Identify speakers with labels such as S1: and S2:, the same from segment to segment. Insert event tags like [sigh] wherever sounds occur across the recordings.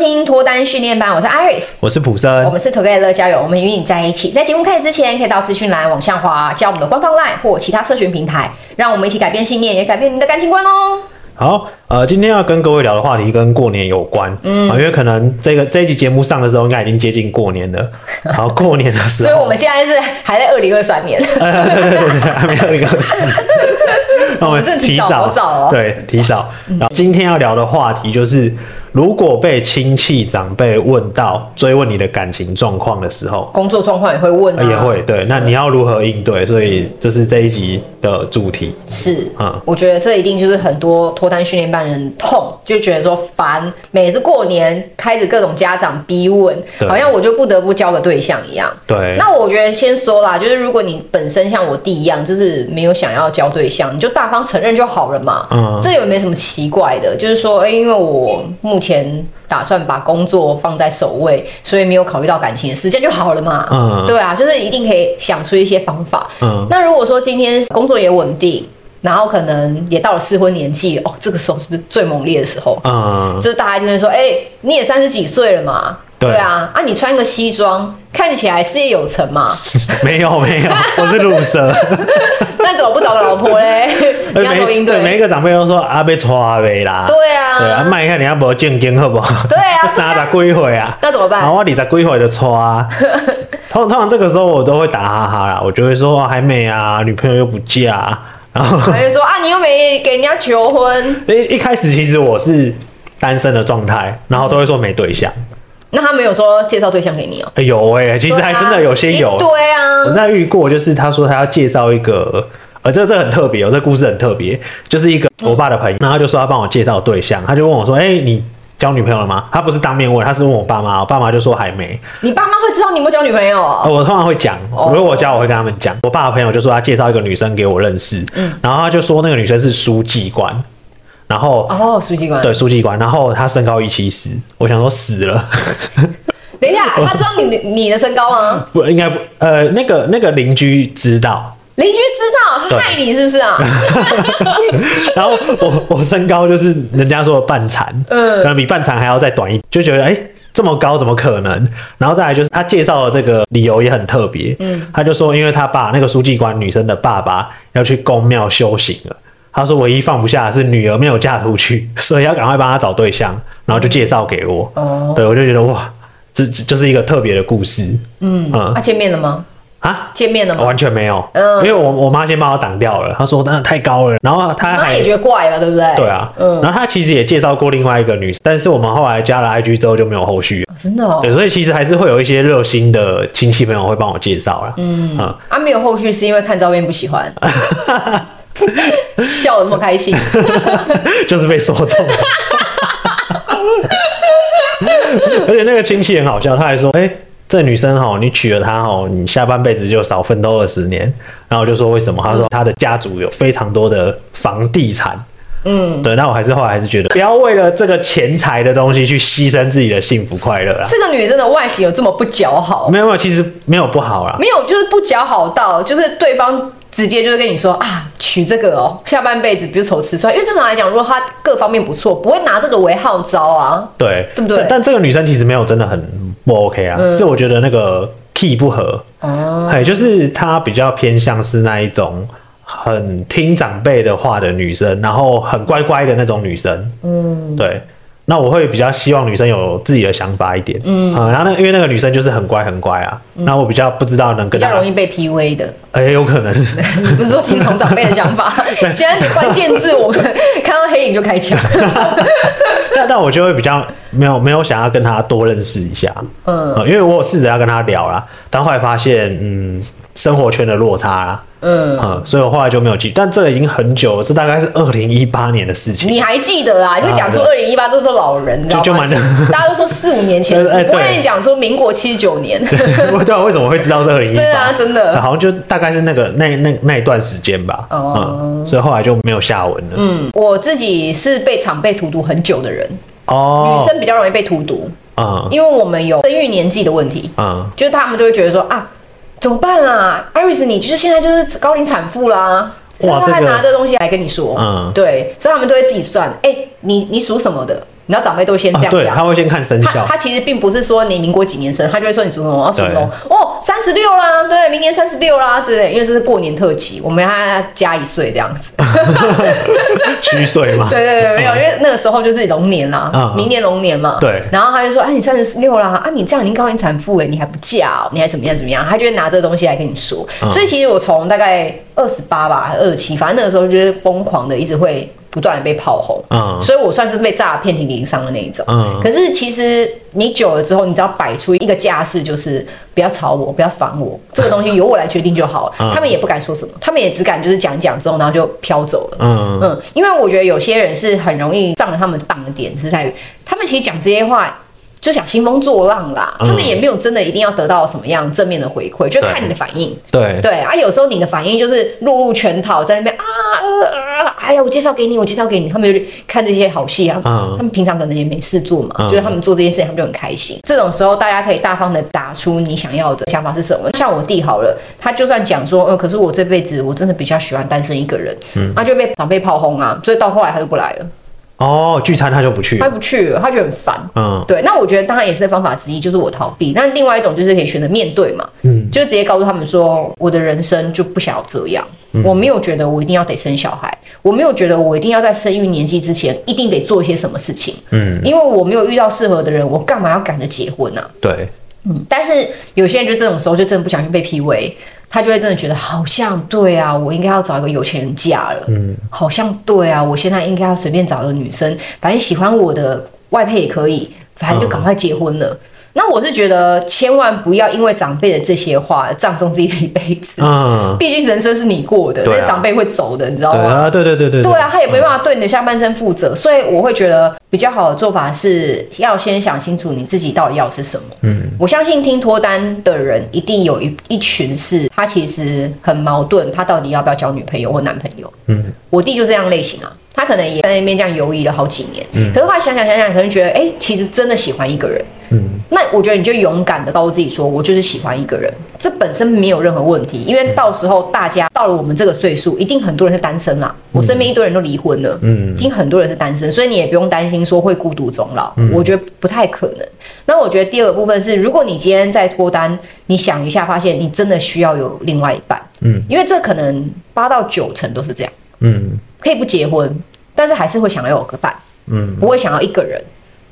S1: 听脱单训练班，我是 Iris，
S2: 我是普森，
S1: 我们是 Together 乐交友，我们与你在一起。在节目开始之前，可以到资讯栏往下滑，加我们的官方 LINE 或其他社群平台，让我们一起改变信念，也改变你的感情观哦。
S2: 好，呃，今天要跟各位聊的话题跟过年有关，嗯，因为可能这个这一集节目上的时候，应该已经接近过年了。[laughs] 好，过年的时候，
S1: 所以我们现在是还在二零二三年，[laughs]
S2: 呃，对对对对，还没二零二四，那 [laughs] 我们提早，
S1: 好早哦，
S2: 对，提早。然后今天要聊的话题就是。如果被亲戚长辈问到追问你的感情状况的时候，
S1: 工作状况也会问、啊，
S2: 也会对。那你要如何应对？所以这是这一集的主题。
S1: 是，嗯，我觉得这一定就是很多脱单训练班人痛，就觉得说烦，每次过年开始各种家长逼问，好像我就不得不交个对象一样。
S2: 对。
S1: 那我觉得先说啦，就是如果你本身像我弟一样，就是没有想要交对象，你就大方承认就好了嘛。嗯。这也没什么奇怪的，就是说，哎、欸，因为我目目前打算把工作放在首位，所以没有考虑到感情的时间就好了嘛。嗯，对啊，就是一定可以想出一些方法。嗯，那如果说今天工作也稳定，然后可能也到了适婚年纪，哦，这个时候是最猛烈的时候。嗯，就是大家就会说，哎、欸，你也三十几岁了嘛。对啊，啊，你穿个西装，看起来事业有成嘛？[laughs]
S2: 没有没有，我是鲁蛇。[laughs]
S1: 那怎么不找个老婆嘞？[laughs] 你要怎么应对？
S2: 每一个长辈都说啊，被娶呗啦。
S1: 对啊，对啊，
S2: 卖一下你要不正经好不好？[laughs]
S1: 对啊，[laughs]
S2: 三十几岁啊，
S1: 那怎么办？
S2: 然后我二十几岁就娶。通通常这个时候我都会打哈哈啦，我就会说还没啊，女朋友又不嫁，然后
S1: 还会说啊，你又没给人家求婚。
S2: 一一开始其实我是单身的状态，然后都会说没对象。
S1: 那他没有说介绍对象给你哦？
S2: 有哎，其实还真的有些有。
S1: 对啊，
S2: 我在遇过，就是他说他要介绍一个，呃，这这很特别哦，这故事很特别，就是一个我爸的朋友，然后他就说他帮我介绍对象，他就问我说，哎，你交女朋友了吗？他不是当面问，他是问我爸妈，我爸妈就说还没。
S1: 你爸妈会知道你有没有交女朋友？
S2: 我通常会讲，如果我交，我会跟他们讲。我爸的朋友就说他介绍一个女生给我认识，嗯，然后他就说那个女生是书记官。然后
S1: 哦，书记官
S2: 对书记官，然后他身高一七四，我想说死了。[laughs]
S1: 等一下，[laughs] 他知道你你的身高吗？
S2: 不，应该不。呃，那个那个邻居知道，
S1: 邻居知道他害你是不是啊？[laughs]
S2: 然后我我身高就是人家说的半残，嗯，可能比半残还要再短一，就觉得哎这么高怎么可能？然后再来就是他介绍的这个理由也很特别，嗯，他就说因为他爸那个书记官女生的爸爸要去宫庙修行了。他说：“唯一放不下的是女儿没有嫁出去，[laughs] 所以要赶快帮他找对象，然后就介绍给我。哦，对，我就觉得哇，这这就是一个特别的故事。嗯嗯，
S1: 他见面了吗？啊，见面了吗？
S2: 完全没有。嗯，因为我我妈先把我挡掉了。她说：‘那太高了。’然后她还
S1: 也觉得怪了，对不对？
S2: 对啊。嗯，然后她其实也介绍过另外一个女生，但是我们后来加了 IG 之后就没有后续。
S1: 真的哦。
S2: 对，所以其实还是会有一些热心的亲戚朋友会帮我介绍啦。嗯
S1: 嗯，啊，没有后续是因为看照片不喜欢。[laughs] 笑得那么开心，[laughs]
S2: 就是被说中了。[laughs] 而且那个亲戚很好笑，他还说：“哎、欸，这女生哈，你娶了她哈，你下半辈子就少奋斗二十年。”然后我就说：“为什么？”她说：“她的家族有非常多的房地产。”嗯，对。那我还是后来还是觉得，不要为了这个钱财的东西去牺牲自己的幸福快乐啊。
S1: 这个女生的外形有这么不姣好？
S2: 没有没有，其实没有不好啦。
S1: 没有，就是不姣好到就是对方。直接就是跟你说啊，娶这个哦，下半辈子比如愁吃穿，因为正常来讲，如果他各方面不错，不会拿这个为号召啊，
S2: 对，
S1: 对不对？
S2: 但这个女生其实没有真的很不 OK 啊，嗯、是我觉得那个 key 不合，哦，哎，就是她比较偏向是那一种很听长辈的话的女生，然后很乖乖的那种女生，嗯，对。那我会比较希望女生有自己的想法一点，嗯，嗯，然后那因为那个女生就是很乖很乖啊，那、嗯、我比较不知道能跟比
S1: 较容易被 PUA 的，
S2: 哎、欸，有可能，[laughs]
S1: 你不是说听从长辈的想法，[laughs] 现在你关键字我们 [laughs] 看到黑影就开枪，
S2: 但但我就会比较没有没有想要跟她多认识一下，嗯，因为我有试着要跟她聊啦，但后来发现，嗯，生活圈的落差啦。嗯，嗯，所以我后来就没有记，但这个已经很久了，这大概是二零一八年的事情。
S1: 你还记得啊？就讲说二零一八都是老人，
S2: 就就蛮 [laughs]
S1: 大家都说四五年前的事，我跟你讲说民国七十九年。[laughs] 对，
S2: 对啊，为什么会知道是二零一八？[laughs]
S1: 对啊，真的，
S2: 好像就大概是那个那那那一段时间吧。哦、嗯，所以后来就没有下文了。
S1: 嗯，我自己是被常被荼毒很久的人。哦，女生比较容易被荼毒。嗯，因为我们有生育年纪的问题。嗯，就是他们就会觉得说啊。怎么办啊，Iris，你就是现在就是高龄产妇啦，哇，他还拿这东西来跟你说，嗯，对，所以他们都会自己算，哎、欸，你你属什么的，你知道长辈都先这样讲，
S2: 对，他会先看生肖。
S1: 他其实并不是说你民国几年生，他就会说你属什么，我要属龙哦，三十六啦，对，明年三十六啦之类，因为这是过年特辑，我们要加一岁这样子，[laughs]
S2: 虚岁嘛？[laughs]
S1: 对对对，没有，因为那个时候就是龙年啦，明年龙年嘛。对，然后他就说，哎，你三十六啦，啊，你这样已经高龄产妇哎，你还不嫁，你还怎么样怎么样？他就会拿这个东西来跟你说。所以其实我从大概二十八吧，还二十七，反正那个时候就是疯狂的，一直会。不断的被炮轰，嗯，所以我算是被炸得遍体鳞伤的那一种，嗯。可是其实你久了之后，你只要摆出一个架势，就是不要吵我，不要烦我，[laughs] 这个东西由我来决定就好了。嗯、他们也不敢说什么，他们也只敢就是讲讲之后，然后就飘走了。嗯嗯。因为我觉得有些人是很容易上了他们当的点是在于，他们其实讲这些话。就想兴风作浪啦，他们也没有真的一定要得到什么样正面的回馈，就看你的反应。对对啊，有时候你的反应就是落入圈套，在那边啊呃，哎呀，我介绍给你，我介绍给你，他们就看这些好戏啊。他们平常可能也没事做嘛，就是他们做这些事情，他们就很开心。这种时候，大家可以大方的打出你想要的想法是什么。像我弟好了，他就算讲说，呃，可是我这辈子我真的比较喜欢单身一个人，嗯他就被长辈炮轰啊，所以到后来他就不来了。
S2: 哦，聚餐他就不去，
S1: 他不去了，他觉得很烦。嗯，对。那我觉得当然也是方法之一，就是我逃避。那另外一种就是可以选择面对嘛，嗯，就直接告诉他们说，我的人生就不想要这样。嗯，我没有觉得我一定要得生小孩，我没有觉得我一定要在生育年纪之前一定得做一些什么事情。嗯，因为我没有遇到适合的人，我干嘛要赶着结婚呢？啊？对，嗯。但是有些人就这种时候就真的不小心被 PUA。他就会真的觉得好像对啊，我应该要找一个有钱人嫁了。嗯，好像对啊，我现在应该要随便找一个女生，反正喜欢我的外配也可以，反正就赶快结婚了。嗯那我是觉得，千万不要因为长辈的这些话葬送自己的一辈子。嗯，毕竟人生是你过的，那长辈会走的，你知道吗？对对对对。对啊，他也没办法对你的下半生负责，所以我会觉得比较好的做法是要先想清楚你自己到底要的是什么。嗯，我相信听脱单的人一定有一一群是他其实很矛盾，他到底要不要交女朋友或男朋友？嗯，我弟就这样类型啊。他可能也在那边这样犹豫了好几年，嗯，可是后来想想想想，可能觉得，哎、欸，其实真的喜欢一个人，嗯，那我觉得你就勇敢的告诉自己说，我就是喜欢一个人，这本身没有任何问题，因为到时候大家到了我们这个岁数，一定很多人是单身啦，我身边一堆人都离婚了，嗯，已经很多人是单身，所以你也不用担心说会孤独终老，我觉得不太可能。那我觉得第二个部分是，如果你今天在脱单，你想一下，发现你真的需要有另外一半，嗯，因为这可能八到九成都是这样，嗯，可以不结婚。但是还是会想要有个伴，嗯，不会想要一个人。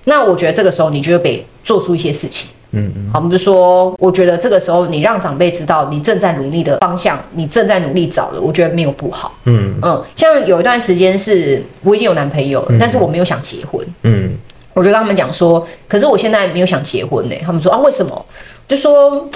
S1: 那我觉得这个时候你就得做出一些事情，嗯嗯。好，我们就说，我觉得这个时候你让长辈知道你正在努力的方向，你正在努力找的，我觉得没有不好，嗯嗯。像有一段时间是我已经有男朋友了，但是我没有想结婚，嗯，我就跟他们讲说，可是我现在没有想结婚呢。他们说啊，为什么？就说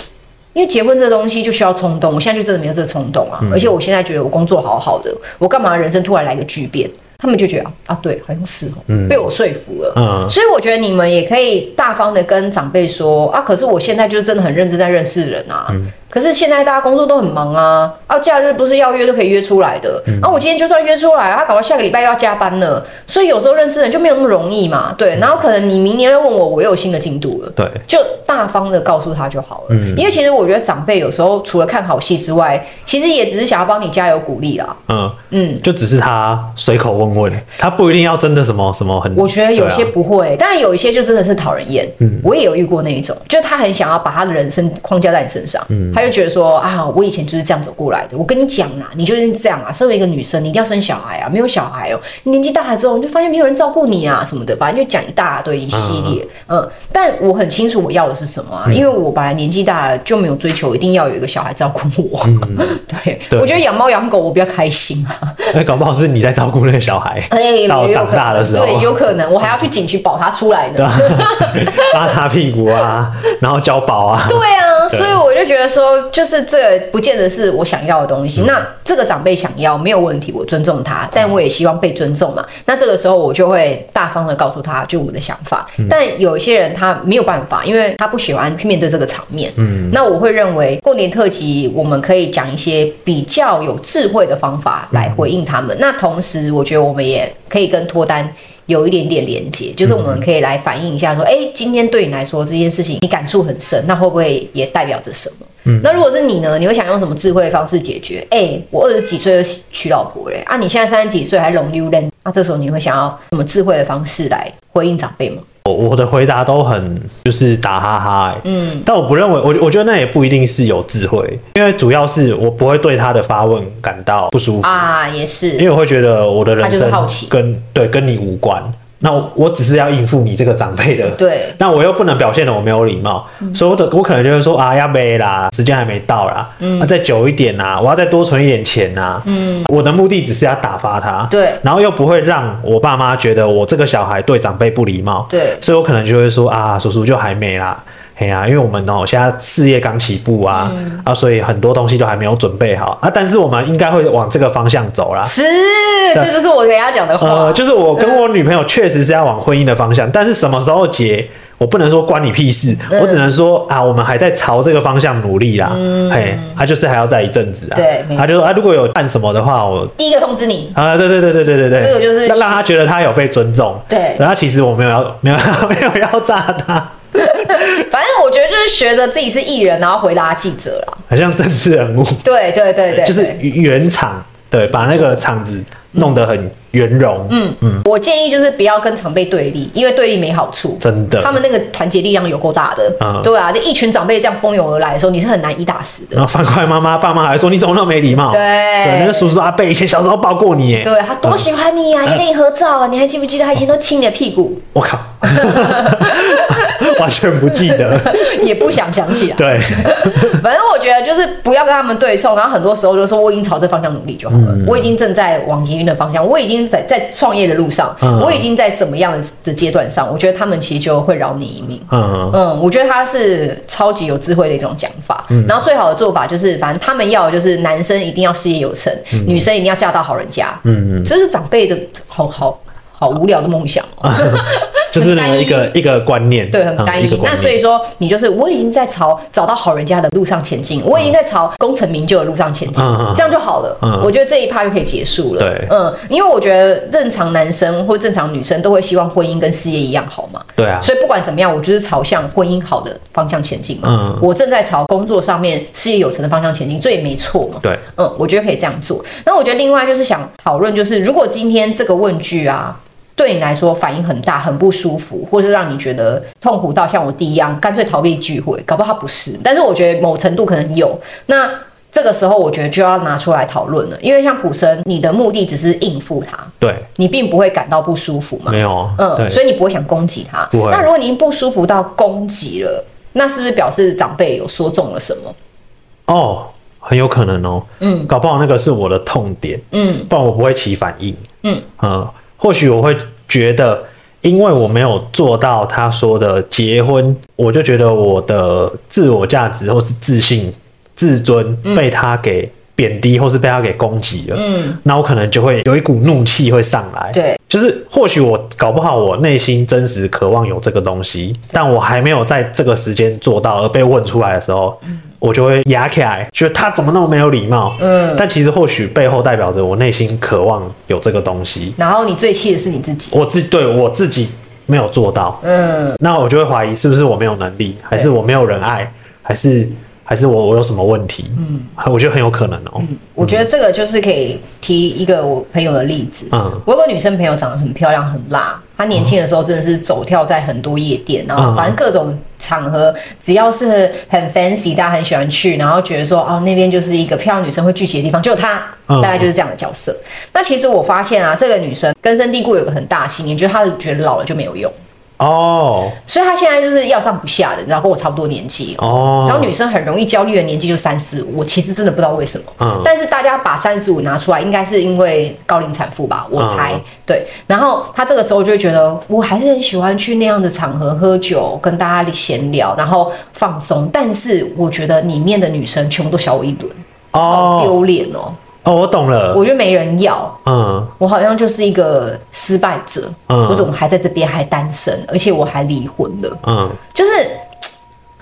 S1: 因为结婚这个东西就需要冲动，我现在就真的没有这个冲动啊，而且我现在觉得我工作好好的，我干嘛人生突然来个巨变？他们就觉得啊，对，好像是哦，被我说服了。嗯，所以我觉得你们也可以大方的跟长辈说啊，可是我现在就真的很认真在认识人啊。嗯可是现在大家工作都很忙啊，啊，假日不是要约就可以约出来的。嗯、啊，我今天就算约出来，他搞到下个礼拜又要加班了，所以有时候认识人就没有那么容易嘛。对，然后可能你明年又问我，我又有新的进度了。对，就大方的告诉他就好了。嗯，因为其实我觉得长辈有时候除了看好戏之外，其实也只是想要帮你加油鼓励啦。嗯嗯，就只是他随口问问，他不一定要真的什么什么很。我觉得有些不会，但有一些就真的是讨人厌。嗯，我也有遇过那一种，就是他很想要把他的人生框架在你身上。嗯。就觉得说啊，我以前就是这样走过来的。我跟你讲啦，你就是这样啊。身为一个女生，你一定要生小孩啊。没有小孩哦，你年纪大了之后，你就发现没有人照顾你啊什么的，反正就讲一大堆一系列。嗯，嗯，但我很清楚我要的是什么啊，因为我本来年纪大了就没有追求一定要有一个小孩照顾我。嗯、[laughs] 对，对，我觉得养猫养狗我比较开心啊。[laughs] 那、欸，搞不好是你在照顾那个小孩，欸、到长大的时候，对，有可能我还要去警局保他出来呢，[laughs] 帮他擦屁股啊，然后交保啊。对啊，所以我就觉得说。就是这不见得是我想要的东西。那这个长辈想要没有问题，我尊重他，但我也希望被尊重嘛。那这个时候我就会大方的告诉他，就我的想法。但有一些人他没有办法，因为他不喜欢去面对这个场面。嗯，那我会认为过年特辑我们可以讲一些比较有智慧的方法来回应他们。那同时，我觉得我们也可以跟脱单有一点点连接，就是我们可以来反映一下说，哎，今天对你来说这件事情你感触很深，那会不会也代表着什么？嗯，那如果是你呢？你会想用什么智慧的方式解决？哎、欸，我二十几岁就娶老婆嘞，啊，你现在三十几岁还龙溜人，那这时候你会想要什么智慧的方式来回应长辈吗？
S2: 我我的回答都很就是打哈哈、欸，嗯，但我不认为，我我觉得那也不一定是有智慧，因为主要是我不会对他的发问感到不舒服。
S1: 啊，也是，因
S2: 为我会觉得我的人生跟对跟你无关。那我我只是要应付你这个长辈的，
S1: 对。
S2: 那我又不能表现得我没有礼貌，嗯、所以我的我可能就会说啊，要没啦，时间还没到啦，嗯，那再久一点呐，我要再多存一点钱呐，嗯。我的目的只是要打发他，
S1: 对。
S2: 然后又不会让我爸妈觉得我这个小孩对长辈不礼貌，
S1: 对。
S2: 所以我可能就会说啊，叔叔就还没啦。哎呀，因为我们哦，现在事业刚起步啊，嗯、啊，所以很多东西都还没有准备好啊。但是我们应该会往这个方向走啦。
S1: 是，这就是我给他讲的话。
S2: 呃，就是我跟我女朋友确实是要往婚姻的方向，嗯、但是什么时候结，我不能说关你屁事，嗯、我只能说啊，我们还在朝这个方向努力啦。嗯，嘿，他、啊、就是还要再一阵子啊。
S1: 对，
S2: 他就说啊，如果有办什么的话，我
S1: 第一个通知你。
S2: 啊，对对对对对对对，
S1: 这个就是
S2: 让让他觉得他有被尊重。
S1: 对，
S2: 然后其实我没有要没有 [laughs] 没有要炸他。[laughs]
S1: 反正我觉得就是学着自己是艺人，然后回答记者了，
S2: 很像政治人物。
S1: 对对对对，
S2: 就是圆场，对，把那个场子弄得很圆融。嗯嗯，
S1: 我建议就是不要跟长辈对立，因为对立没好处。
S2: 真的，
S1: 他们那个团结力量有够大的。嗯，对啊，就一群长辈这样蜂拥而来的时候，你是很难以打死的。
S2: 然后反过来，妈妈爸妈还说你怎么那么没礼貌？
S1: 对，
S2: 那个叔叔阿伯以前小时候抱过你
S1: 耶，对他多喜欢你啊，还跟你合照啊，你还记不记得他以前都亲你的屁股？
S2: 我靠！[laughs] [laughs] 完全不记得，[laughs]
S1: 也不想想起来。
S2: 对，[laughs]
S1: 反正我觉得就是不要跟他们对冲，然后很多时候就说我已经朝这方向努力就好了，嗯、我已经正在往营运的方向，我已经在在创业的路上，嗯、我已经在什么样的的阶段上，我觉得他们其实就会饶你一命。嗯。嗯，我觉得他是超级有智慧的一种讲法。嗯、然后最好的做法就是，反正他们要的就是男生一定要事业有成，嗯、女生一定要嫁到好人家。嗯嗯，这是长辈的好好好无聊的梦想哦。[laughs]
S2: 就是那一个一个观念，
S1: 对，很单一。那所以说，你就是我已经在朝找到好人家的路上前进，我已经在朝功成名就的路上前进，这样就好了。嗯我觉得这一趴就可以结束了。
S2: 对，
S1: 嗯，因为我觉得正常男生或正常女生都会希望婚姻跟事业一样好嘛。
S2: 对啊。
S1: 所以不管怎么样，我就是朝向婚姻好的方向前进嘛。嗯。我正在朝工作上面事业有成的方向前进，这也没错嘛。
S2: 对。
S1: 嗯，我觉得可以这样做。那我觉得另外就是想讨论，就是如果今天这个问句啊。对你来说反应很大，很不舒服，或是让你觉得痛苦到像我弟一样，干脆逃避聚会，搞不好他不是。但是我觉得某程度可能有。那这个时候，我觉得就要拿出来讨论了，因为像普生，你的目的只是应付他，
S2: 对，
S1: 你并不会感到不舒服嘛？
S2: 没有，
S1: 嗯，所以你不会想攻击他。那如果你不舒服到攻击了，那是不是表示长辈有说中了什么？
S2: 哦，很有可能哦。嗯，搞不好那个是我的痛点。嗯，不然我不会起反应。嗯嗯。或许我会觉得，因为我没有做到他说的结婚，我就觉得我的自我价值或是自信、自尊被他给贬低，或是被他给攻击了。嗯，那我可能就会有一股怒气会上来。
S1: 对，
S2: 就是或许我搞不好我内心真实渴望有这个东西，但我还没有在这个时间做到，而被问出来的时候。嗯我就会压起来，觉得他怎么那么没有礼貌。嗯，但其实或许背后代表着我内心渴望有这个东西。
S1: 然后你最气的是你自己，
S2: 我自对我自己没有做到。嗯，那我就会怀疑是不是我没有能力，还是我没有人爱，还是还是我我有什么问题？嗯，我觉得很有可能哦。嗯，
S1: 我觉得这个就是可以提一个我朋友的例子。嗯，我有个女生朋友长得很漂亮，很辣。她年轻的时候真的是走跳在很多夜店，然后反正各种场合，只要是很 fancy，大家很喜欢去，然后觉得说哦，那边就是一个漂亮女生会聚集的地方，就她大概就是这样的角色。那其实我发现啊，这个女生根深蒂固有个很大信念，就是她觉得老了就没有用。哦，所以他现在就是要上不下的，然后跟我差不多年纪哦。然后女生很容易焦虑的年纪就三十五，我其实真的不知道为什么。嗯，但是大家把三十五拿出来，应该是因为高龄产妇吧？我猜、嗯、对。然后他这个时候就会觉得，我还是很喜欢去那样的场合喝酒，跟大家闲聊，然后放松。但是我觉得里面的女生全部都小我一轮，哦丢脸哦。
S2: 哦，我懂了。
S1: 我觉得没人要，嗯，我好像就是一个失败者，嗯，我怎么还在这边还单身，而且我还离婚了，嗯，就是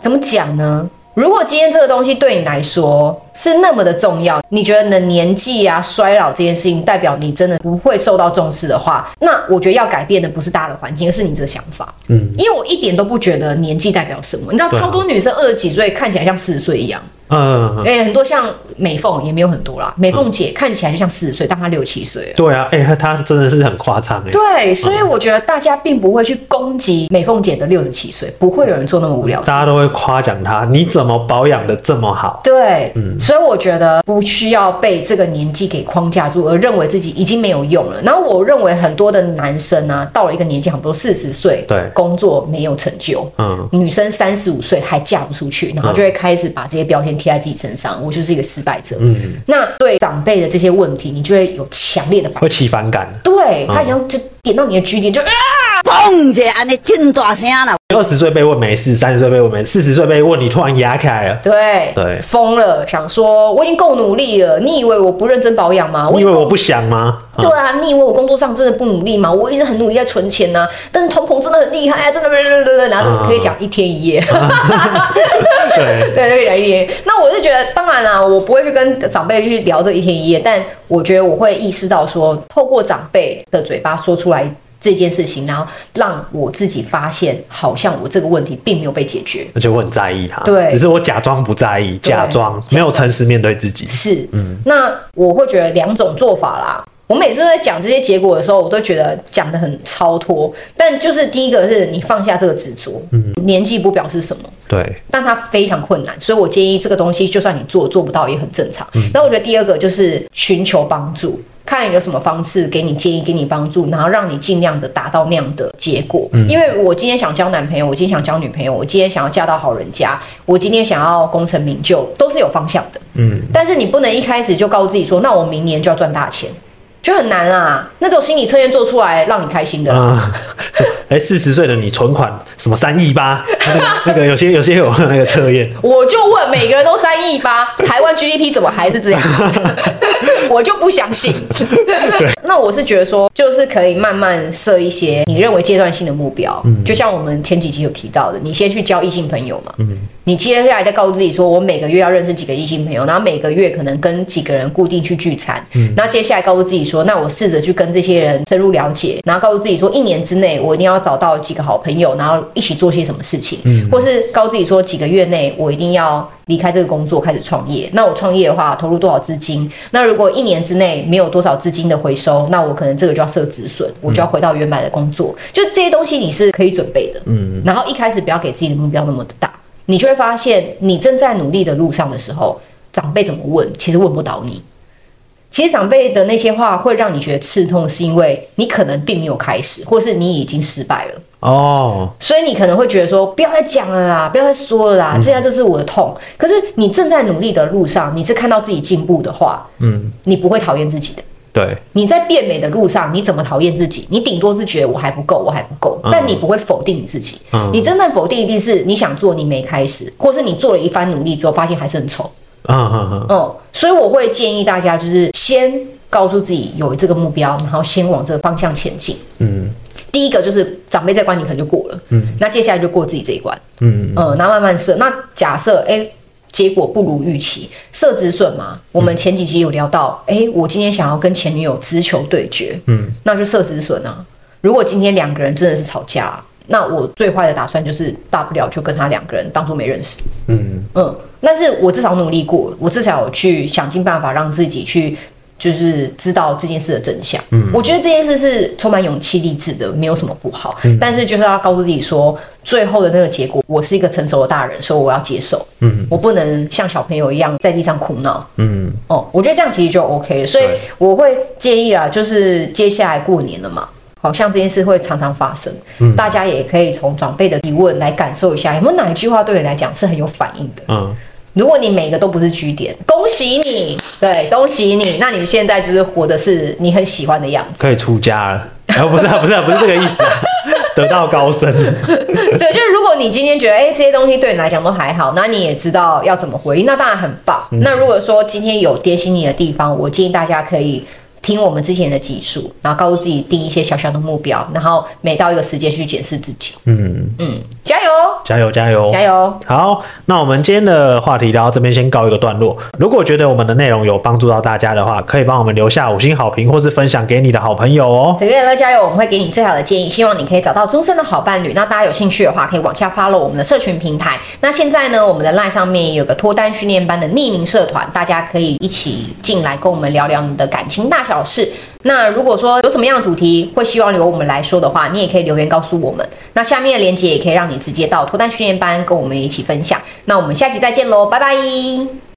S1: 怎么讲呢？如果今天这个东西对你来说是那么的重要，你觉得你的年纪啊、衰老这件事情代表你真的不会受到重视的话，那我觉得要改变的不是大的环境，而是你这个想法，嗯，因为我一点都不觉得年纪代表什么，你知道，超多女生二十几岁看起来像四十岁一样。
S2: 嗯，
S1: 哎，很多像美凤也没有很多啦。美凤姐看起来就像四十岁，但她六七岁。
S2: 对啊，哎，她真的是很夸张哎。
S1: 对，所以我觉得大家并不会去攻击美凤姐的六十七岁，不会有人做那么无聊。
S2: 大家都会夸奖她，你怎么保养的这么好？
S1: 对，嗯，所以我觉得不需要被这个年纪给框架住，而认为自己已经没有用了。然后我认为很多的男生啊，到了一个年纪，很多四十岁，
S2: 对，
S1: 工作没有成就，嗯，女生三十五岁还嫁不出去，然后就会开始把这些标签贴在自己身上，我就是一个失败者。嗯，那对长辈的这些问题，你就会有强烈的反，
S2: 会起反感。
S1: 对，他已经就点到你的据点，就啊，
S3: 砰！这安尼真大声了。
S2: 二十岁被问没事，三十岁被问没事，四十岁被问你突然压开了，
S1: 对对，疯了，想说我已经够努力了，你以为我不认真保养吗？
S2: 你以为我不想吗？
S1: 对啊，你以为我工作上真的不努力吗？我一直很努力在存钱呢、啊，但是通膨真的很厉害啊，真的，然后可以讲一天一夜，对 [laughs] 对，[laughs] 可以讲一天。那我是觉得，当然啦，我不会去跟长辈去聊这一天一夜，但我觉得我会意识到说，透过长辈的嘴巴说出来。这件事情，然后让我自己发现，好像我这个问题并没有被解决，
S2: 而且我很在意他，
S1: 对，
S2: 只是我假装不在意，假装没有诚实面对自己。
S1: 是，嗯，那我会觉得两种做法啦。我每次都在讲这些结果的时候，我都觉得讲得很超脱。但就是第一个是你放下这个执着，嗯，年纪不表示什么，
S2: 对，
S1: 但它非常困难，所以我建议这个东西，就算你做做不到也很正常。那、嗯、我觉得第二个就是寻求帮助。看你有什么方式给你建议，给你帮助，然后让你尽量的达到那样的结果。嗯，因为我今天想交男朋友，我今天想交女朋友，我今天想要嫁到好人家，我今天想要功成名就，都是有方向的。嗯，但是你不能一开始就告诉自己说，那我明年就要赚大钱。就很难啊，那种心理测验做出来让你开心的啦。
S2: 哎、嗯，四十岁的你存款什么三亿八？那个有些有些有那个测验。
S1: 我就问，每个人都三亿八，台湾 GDP 怎么还是这样？[laughs] 我就不相信。[laughs] 那我是觉得说，就是可以慢慢设一些你认为阶段性的目标。嗯，就像我们前几集有提到的，你先去交异性朋友嘛。嗯。你接下来再告诉自己说，我每个月要认识几个异性朋友，然后每个月可能跟几个人固定去聚餐。嗯。那接下来告诉自己说，那我试着去跟这些人深入了解，然后告诉自己说，一年之内我一定要找到几个好朋友，然后一起做些什么事情。嗯。或是告诉自己说，几个月内我一定要离开这个工作，开始创业。那我创业的话，投入多少资金？那如果一年之内没有多少资金的回收，那我可能这个就要设止损，我就要回到原来的工作。就这些东西你是可以准备的。嗯。然后一开始不要给自己的目标那么的大。你就会发现，你正在努力的路上的时候，长辈怎么问，其实问不倒你。其实长辈的那些话会让你觉得刺痛，是因为你可能并没有开始，或是你已经失败了。哦，所以你可能会觉得说，不要再讲了啦，不要再说了啦，这样就是我的痛。可是你正在努力的路上，你是看到自己进步的话，嗯，你不会讨厌自己的。
S2: 对，
S1: 你在变美的路上，你怎么讨厌自己？你顶多是觉得我还不够，我还不够，但你不会否定你自己。嗯，你真正否定一定是你想做，你没开始，或是你做了一番努力之后，发现还是很丑。嗯嗯嗯。嗯，所以我会建议大家，就是先告诉自己有这个目标，然后先往这个方向前进。嗯，第一个就是长辈这关你可能就过了。嗯，那接下来就过自己这一关。嗯嗯，然后慢慢设。那假设哎。欸结果不如预期，设止损嘛。我们前几集有聊到，哎、嗯欸，我今天想要跟前女友直球对决，嗯，那就设止损啊。如果今天两个人真的是吵架，那我最坏的打算就是大不了就跟他两个人当做没认识，嗯嗯。但是我至少努力过，我至少有去想尽办法让自己去。就是知道这件事的真相。嗯，我觉得这件事是充满勇气、励志的，没有什么不好。嗯，但是就是要告诉自己说，最后的那个结果，我是一个成熟的大人，所以我要接受。嗯，我不能像小朋友一样在地上哭闹。嗯，哦，我觉得这样其实就 OK 了。所以我会建议啊，就是接下来过年了嘛，好像这件事会常常发生。嗯，大家也可以从长辈的提问来感受一下，有没有哪一句话对你来讲是很有反应的？嗯。如果你每个都不是据点，恭喜你，对，恭喜你，那你现在就是活的是你很喜欢的样子，
S2: 可以出家了。然后不是啊，不是啊，不是这个意思啊，[laughs] 得道高僧。
S1: 对，就是如果你今天觉得哎、欸、这些东西对你来讲都还好，那你也知道要怎么回应，那当然很棒。嗯、那如果说今天有点醒你的地方，我建议大家可以听我们之前的集数，然后告诉自己定一些小小的目标，然后每到一个时间去检视自己。嗯嗯，加油，
S2: 加油，加油，
S1: 加油！
S2: 好，那我们今天的话题聊到这边先告一个段落。如果觉得我们的内容有帮助到大家的话，可以帮我们留下五星好评，或是分享给你的好朋友哦。
S1: 整个乐加油，我们会给你最好的建议，希望你可以找到终身的好伴侣。那大家有兴趣的话，可以往下 follow 我们的社群平台。那现在呢，我们的 LINE 上面有个脱单训练班的匿名社团，大家可以一起进来跟我们聊聊你的感情大小事。那如果说有什么样的主题会希望由我们来说的话，你也可以留言告诉我们。那下面的链接也可以让你直接到脱单训练班跟我们一起分享。那我们下期再见喽，拜拜。